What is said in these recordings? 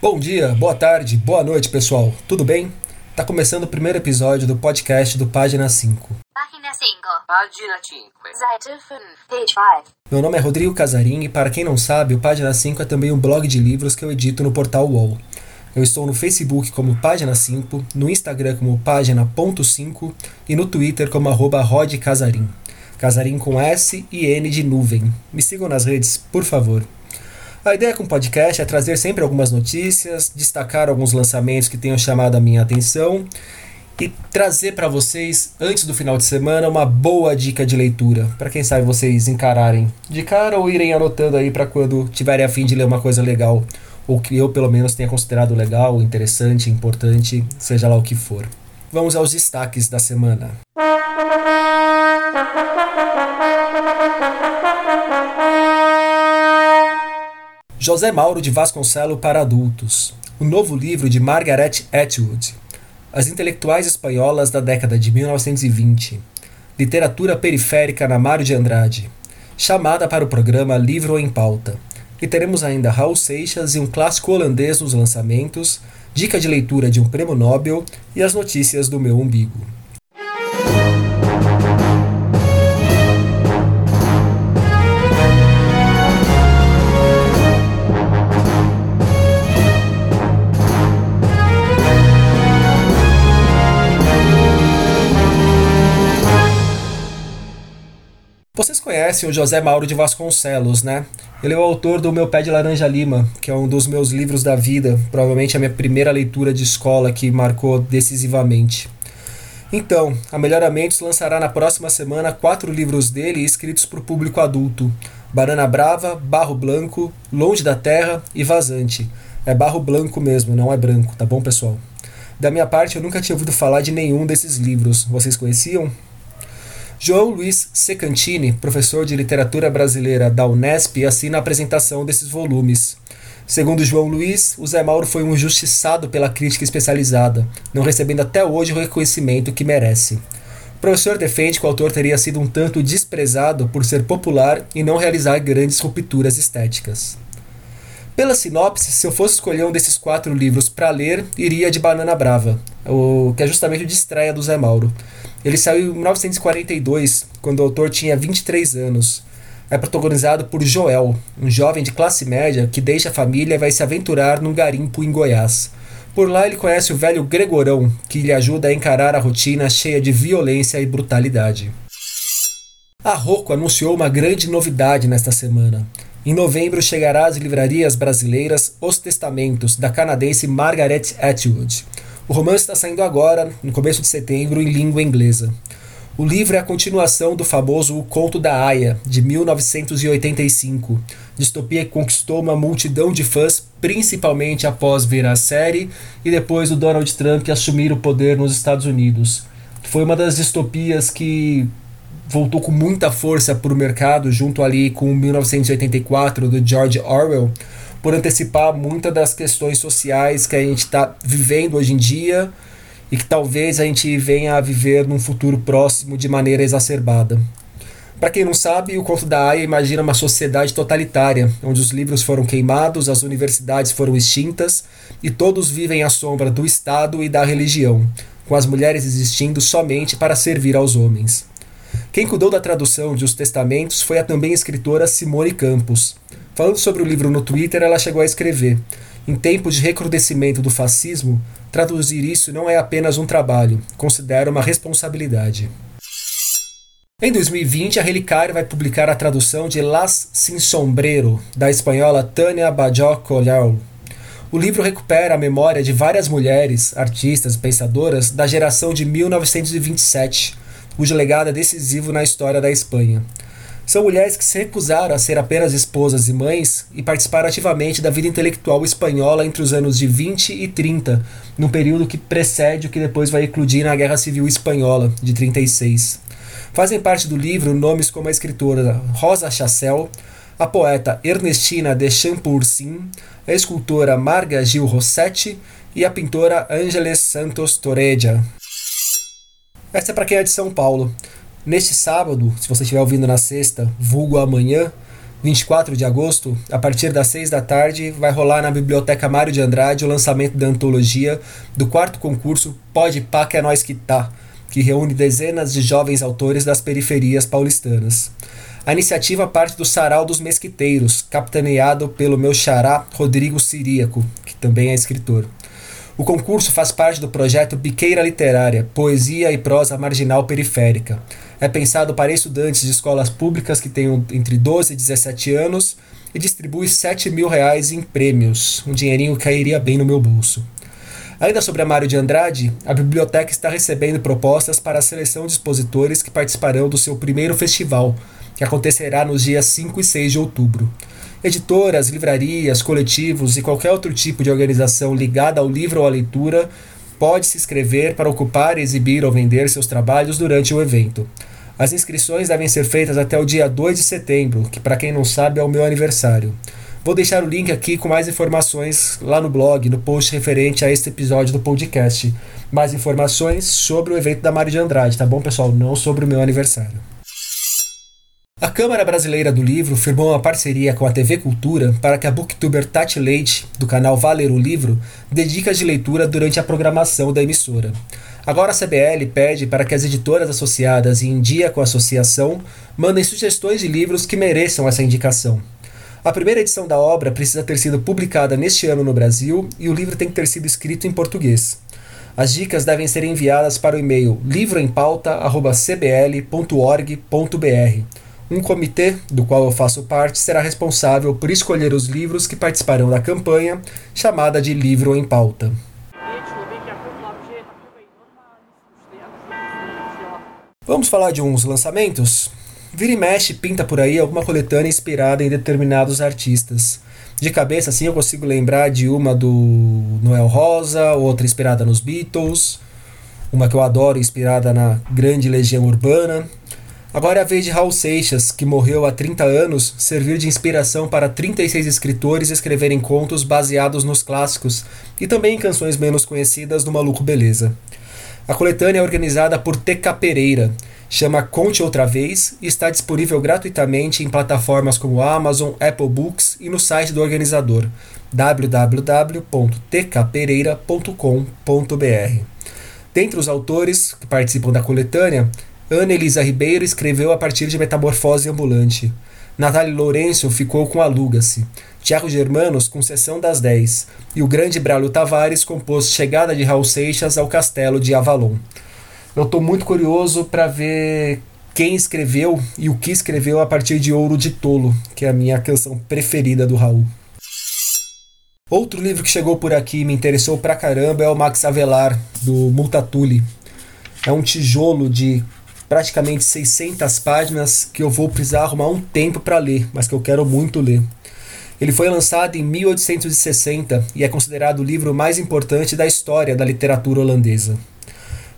Bom dia, boa tarde, boa noite, pessoal. Tudo bem? Tá começando o primeiro episódio do podcast do Página 5. Página 5. Página 5. Seite 5. Page 5. Meu nome é Rodrigo Casarim e para quem não sabe, o Página 5 é também um blog de livros que eu edito no portal UOL. Eu estou no Facebook como Página 5, no Instagram como Página.5 e no Twitter como arroba Casarim. Casarim com S e N de nuvem. Me sigam nas redes, por favor. A ideia com o podcast é trazer sempre algumas notícias, destacar alguns lançamentos que tenham chamado a minha atenção e trazer para vocês, antes do final de semana, uma boa dica de leitura, para quem sabe vocês encararem de cara ou irem anotando aí para quando tiverem a fim de ler uma coisa legal, ou que eu pelo menos tenha considerado legal, interessante, importante, seja lá o que for. Vamos aos destaques da semana. José Mauro de Vasconcelo para adultos. O novo livro de Margaret Atwood. As intelectuais espanholas da década de 1920. Literatura periférica na Mário de Andrade. Chamada para o programa Livro em Pauta. E teremos ainda Raul Seixas e um clássico holandês nos lançamentos, dica de leitura de um prêmio Nobel e as notícias do meu umbigo. Conhecem o José Mauro de Vasconcelos, né? Ele é o autor do Meu Pé de Laranja Lima, que é um dos meus livros da vida, provavelmente a minha primeira leitura de escola que marcou decisivamente. Então, a Melhoramentos lançará na próxima semana quatro livros dele escritos para o público adulto: Banana Brava, Barro Blanco, Longe da Terra e Vazante. É barro branco mesmo, não é branco, tá bom, pessoal? Da minha parte, eu nunca tinha ouvido falar de nenhum desses livros. Vocês conheciam? João Luiz Secantini, professor de literatura brasileira da Unesp, assina a apresentação desses volumes. Segundo João Luiz, o Zé Mauro foi um injustiçado pela crítica especializada, não recebendo até hoje o reconhecimento que merece. O professor defende que o autor teria sido um tanto desprezado por ser popular e não realizar grandes rupturas estéticas. Pela sinopse, se eu fosse escolher um desses quatro livros para ler, iria de Banana Brava, o que é justamente o de estreia do Zé Mauro. Ele saiu em 1942, quando o autor tinha 23 anos. É protagonizado por Joel, um jovem de classe média que deixa a família e vai se aventurar num garimpo em Goiás. Por lá ele conhece o velho Gregorão, que lhe ajuda a encarar a rotina cheia de violência e brutalidade. A Rocco anunciou uma grande novidade nesta semana. Em novembro chegará às livrarias brasileiras Os Testamentos, da canadense Margaret Atwood. O romance está saindo agora, no começo de setembro, em língua inglesa. O livro é a continuação do famoso O Conto da Aya, de 1985, distopia que conquistou uma multidão de fãs, principalmente após ver a série e depois do Donald Trump assumir o poder nos Estados Unidos. Foi uma das distopias que voltou com muita força para o mercado, junto ali com 1984 do George Orwell, por antecipar muitas das questões sociais que a gente está vivendo hoje em dia e que talvez a gente venha a viver num futuro próximo de maneira exacerbada. Para quem não sabe, o conto da Aya imagina uma sociedade totalitária, onde os livros foram queimados, as universidades foram extintas e todos vivem à sombra do Estado e da religião, com as mulheres existindo somente para servir aos homens. Quem cuidou da tradução de Os Testamentos foi a também escritora Simone Campos. Falando sobre o livro no Twitter, ela chegou a escrever: Em tempos de recrudescimento do fascismo, traduzir isso não é apenas um trabalho, considero uma responsabilidade. Em 2020, a Relicário vai publicar a tradução de Las Sin Sombrero, da espanhola Tânia Bajó Collau. O livro recupera a memória de várias mulheres, artistas e pensadoras da geração de 1927 cujo legado é decisivo na história da Espanha. São mulheres que se recusaram a ser apenas esposas e mães e participaram ativamente da vida intelectual espanhola entre os anos de 20 e 30, num período que precede o que depois vai eclodir na Guerra Civil Espanhola, de 36. Fazem parte do livro nomes como a escritora Rosa Chassel, a poeta Ernestina de Champursin, a escultora Marga Gil Rossetti e a pintora Ángeles Santos Toreja. Essa é para quem é de São Paulo. Neste sábado, se você estiver ouvindo na sexta, vulgo amanhã, 24 de agosto, a partir das 6 da tarde, vai rolar na Biblioteca Mário de Andrade o lançamento da antologia do quarto concurso Pode Pá que é Nós Que Tá, que reúne dezenas de jovens autores das periferias paulistanas. A iniciativa parte do Sarau dos Mesquiteiros, capitaneado pelo meu xará Rodrigo Siríaco, que também é escritor. O concurso faz parte do projeto Biqueira Literária, Poesia e Prosa Marginal Periférica. É pensado para estudantes de escolas públicas que tenham entre 12 e 17 anos e distribui 7 mil reais em prêmios, um dinheirinho que cairia bem no meu bolso. Ainda sobre a Mário de Andrade, a biblioteca está recebendo propostas para a seleção de expositores que participarão do seu primeiro festival, que acontecerá nos dias 5 e 6 de outubro. Editoras, livrarias, coletivos e qualquer outro tipo de organização ligada ao livro ou à leitura pode se inscrever para ocupar, exibir ou vender seus trabalhos durante o evento. As inscrições devem ser feitas até o dia 2 de setembro, que para quem não sabe é o meu aniversário. Vou deixar o link aqui com mais informações lá no blog, no post referente a este episódio do podcast. Mais informações sobre o evento da Mari de Andrade, tá bom, pessoal? Não sobre o meu aniversário. A Câmara Brasileira do Livro firmou uma parceria com a TV Cultura para que a booktuber Tati Leite, do canal Valer o Livro, dê dicas de leitura durante a programação da emissora. Agora a CBL pede para que as editoras associadas e em dia com a associação mandem sugestões de livros que mereçam essa indicação. A primeira edição da obra precisa ter sido publicada neste ano no Brasil e o livro tem que ter sido escrito em português. As dicas devem ser enviadas para o e-mail livroempauta.cbl.org.br um comitê, do qual eu faço parte, será responsável por escolher os livros que participarão da campanha, chamada de Livro em Pauta. Vamos falar de uns lançamentos? Vira e mexe pinta por aí alguma coletânea inspirada em determinados artistas. De cabeça, assim, eu consigo lembrar de uma do Noel Rosa, outra inspirada nos Beatles, uma que eu adoro, inspirada na Grande Legião Urbana, Agora é a vez de Raul Seixas, que morreu há 30 anos, servir de inspiração para 36 escritores escreverem contos baseados nos clássicos e também em canções menos conhecidas do Maluco Beleza. A coletânea é organizada por TK Pereira, chama Conte Outra Vez e está disponível gratuitamente em plataformas como Amazon, Apple Books e no site do organizador www.tkpereira.com.br. Dentre os autores que participam da coletânea Ana Elisa Ribeiro escreveu a partir de Metamorfose Ambulante. Natália Lourenço ficou com Aluga-se. Tiago Germanos com Sessão das Dez. E o grande Braulio Tavares compôs Chegada de Raul Seixas ao Castelo de Avalon. Eu estou muito curioso para ver quem escreveu e o que escreveu a partir de Ouro de Tolo, que é a minha canção preferida do Raul. Outro livro que chegou por aqui e me interessou pra caramba é o Max Avelar, do Multatuli. É um tijolo de praticamente 600 páginas que eu vou precisar arrumar um tempo para ler, mas que eu quero muito ler. Ele foi lançado em 1860 e é considerado o livro mais importante da história da literatura holandesa.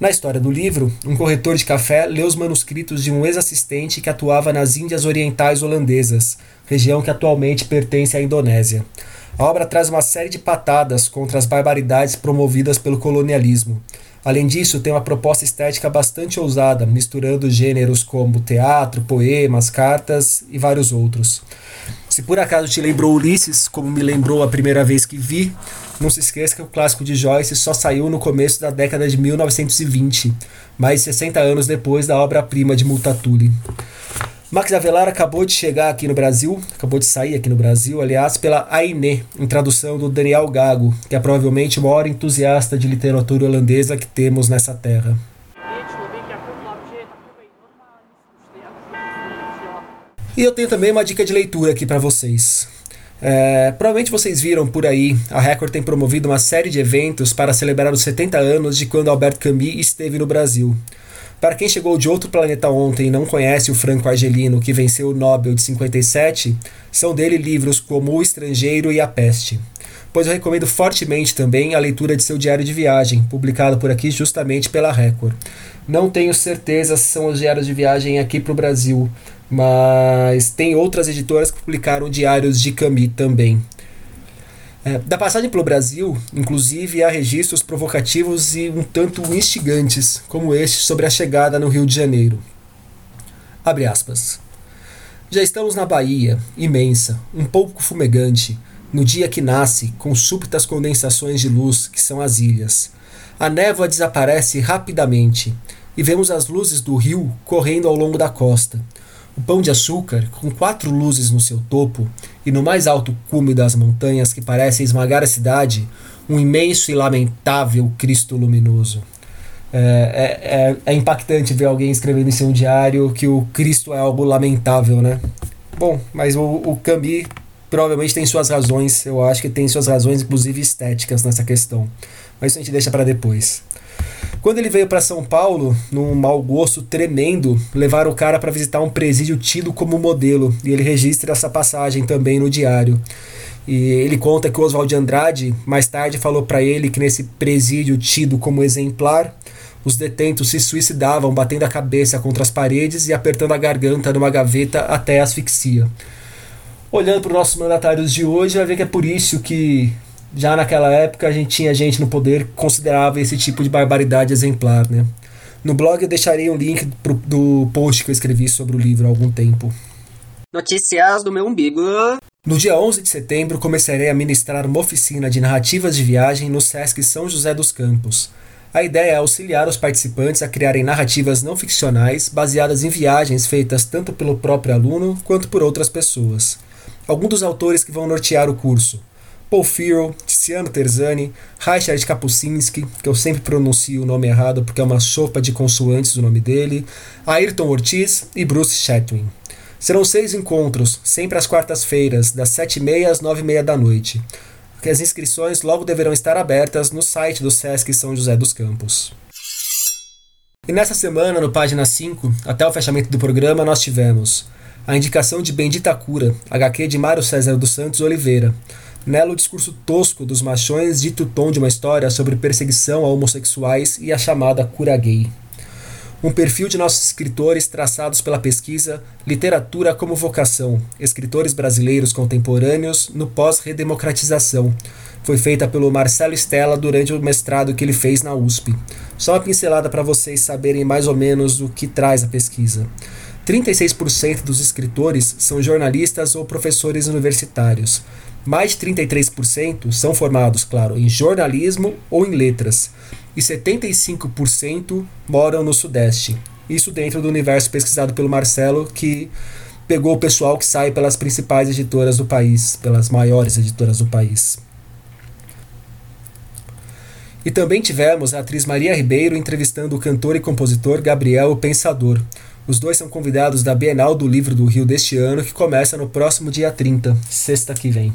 Na história do livro, um corretor de café lê os manuscritos de um ex-assistente que atuava nas Índias Orientais Holandesas, região que atualmente pertence à Indonésia. A obra traz uma série de patadas contra as barbaridades promovidas pelo colonialismo, Além disso, tem uma proposta estética bastante ousada, misturando gêneros como teatro, poemas, cartas e vários outros. Se por acaso te lembrou Ulisses, como me lembrou a primeira vez que vi, não se esqueça que o clássico de Joyce só saiu no começo da década de 1920, mais de 60 anos depois da obra-prima de Multatuli. Max Avelar acabou de chegar aqui no Brasil, acabou de sair aqui no Brasil, aliás, pela Aine, em tradução do Daniel Gago, que é provavelmente o maior entusiasta de literatura holandesa que temos nessa terra. E eu tenho também uma dica de leitura aqui para vocês. É, provavelmente vocês viram por aí, a Record tem promovido uma série de eventos para celebrar os 70 anos de quando Albert Camus esteve no Brasil. Para quem chegou de outro planeta ontem e não conhece o Franco Argelino, que venceu o Nobel de 57, são dele livros como O Estrangeiro e A Peste. Pois eu recomendo fortemente também a leitura de seu diário de viagem, publicado por aqui justamente pela Record. Não tenho certeza se são os diários de viagem aqui para o Brasil, mas tem outras editoras que publicaram diários de Camus também. É, da passagem pelo Brasil, inclusive, há registros provocativos e um tanto instigantes, como este sobre a chegada no Rio de Janeiro. Abre aspas. Já estamos na Bahia, imensa, um pouco fumegante, no dia que nasce, com súbitas condensações de luz que são as ilhas. A névoa desaparece rapidamente e vemos as luzes do rio correndo ao longo da costa. O pão de açúcar, com quatro luzes no seu topo e no mais alto cume das montanhas que parece esmagar a cidade, um imenso e lamentável Cristo luminoso. É, é, é, impactante ver alguém escrevendo em seu diário que o Cristo é algo lamentável, né? Bom, mas o, o Cambi provavelmente tem suas razões, eu acho que tem suas razões, inclusive estéticas, nessa questão. Mas isso a gente deixa para depois. Quando ele veio para São Paulo, num mau gosto tremendo, levaram o cara para visitar um presídio tido como modelo, e ele registra essa passagem também no diário. E ele conta que o Oswald de Andrade mais tarde falou para ele que nesse presídio tido como exemplar, os detentos se suicidavam batendo a cabeça contra as paredes e apertando a garganta numa gaveta até asfixia. Olhando para os nossos mandatários de hoje, vai ver que é por isso que já naquela época a gente tinha gente no poder que considerava esse tipo de barbaridade exemplar, né? No blog eu deixarei um link pro, do post que eu escrevi sobre o livro há algum tempo. Notícias do meu umbigo. No dia 11 de setembro começarei a ministrar uma oficina de narrativas de viagem no Sesc São José dos Campos. A ideia é auxiliar os participantes a criarem narrativas não ficcionais baseadas em viagens feitas tanto pelo próprio aluno quanto por outras pessoas. Alguns dos autores que vão nortear o curso: Paul Farrell, Tiziano Terzani, Richard Kapuscinski, que eu sempre pronuncio o nome errado porque é uma sopa de consoantes o nome dele, Ayrton Ortiz e Bruce Chatwin. Serão seis encontros, sempre às quartas-feiras, das sete e meia às nove e meia da noite as inscrições logo deverão estar abertas no site do Sesc São José dos Campos. E nessa semana, no página 5, até o fechamento do programa, nós tivemos a indicação de Bendita Cura, HQ de Mário César dos Santos Oliveira. Nela, o discurso tosco dos machões dito o tom de uma história sobre perseguição a homossexuais e a chamada cura gay um perfil de nossos escritores traçados pela pesquisa Literatura como Vocação, escritores brasileiros contemporâneos no pós-redemocratização. Foi feita pelo Marcelo Stella durante o mestrado que ele fez na USP. Só uma pincelada para vocês saberem mais ou menos o que traz a pesquisa. 36% dos escritores são jornalistas ou professores universitários. Mais de 33% são formados, claro, em jornalismo ou em letras e 75% moram no Sudeste. Isso dentro do universo pesquisado pelo Marcelo, que pegou o pessoal que sai pelas principais editoras do país, pelas maiores editoras do país. E também tivemos a atriz Maria Ribeiro entrevistando o cantor e compositor Gabriel Pensador. Os dois são convidados da Bienal do Livro do Rio deste ano, que começa no próximo dia 30, sexta que vem.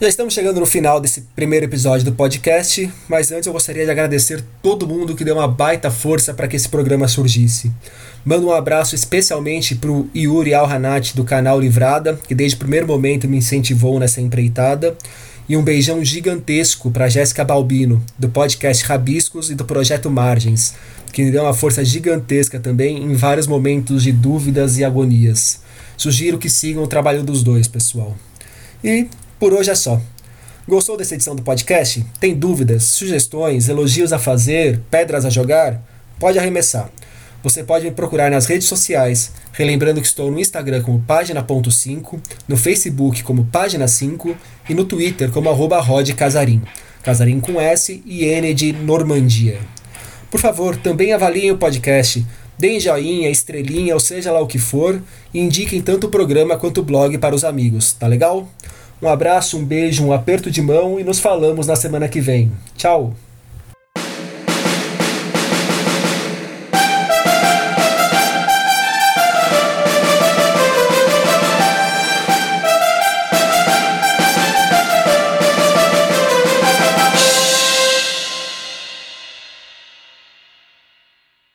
Já estamos chegando no final desse primeiro episódio do podcast, mas antes eu gostaria de agradecer todo mundo que deu uma baita força para que esse programa surgisse. Mando um abraço especialmente para o Yuri Alhanat do canal Livrada, que desde o primeiro momento me incentivou nessa empreitada, e um beijão gigantesco para Jéssica Balbino, do podcast Rabiscos e do projeto Margens, que me deu uma força gigantesca também em vários momentos de dúvidas e agonias. Sugiro que sigam o trabalho dos dois, pessoal. E por hoje é só. Gostou dessa edição do podcast? Tem dúvidas, sugestões, elogios a fazer, pedras a jogar? Pode arremessar. Você pode me procurar nas redes sociais, relembrando que estou no Instagram como página.5, no Facebook como página 5 e no Twitter como arroba Casarim. Casarim com S e N de Normandia. Por favor, também avaliem o podcast, deem joinha, estrelinha ou seja lá o que for e indiquem tanto o programa quanto o blog para os amigos, tá legal? Um abraço, um beijo, um aperto de mão e nos falamos na semana que vem. Tchau!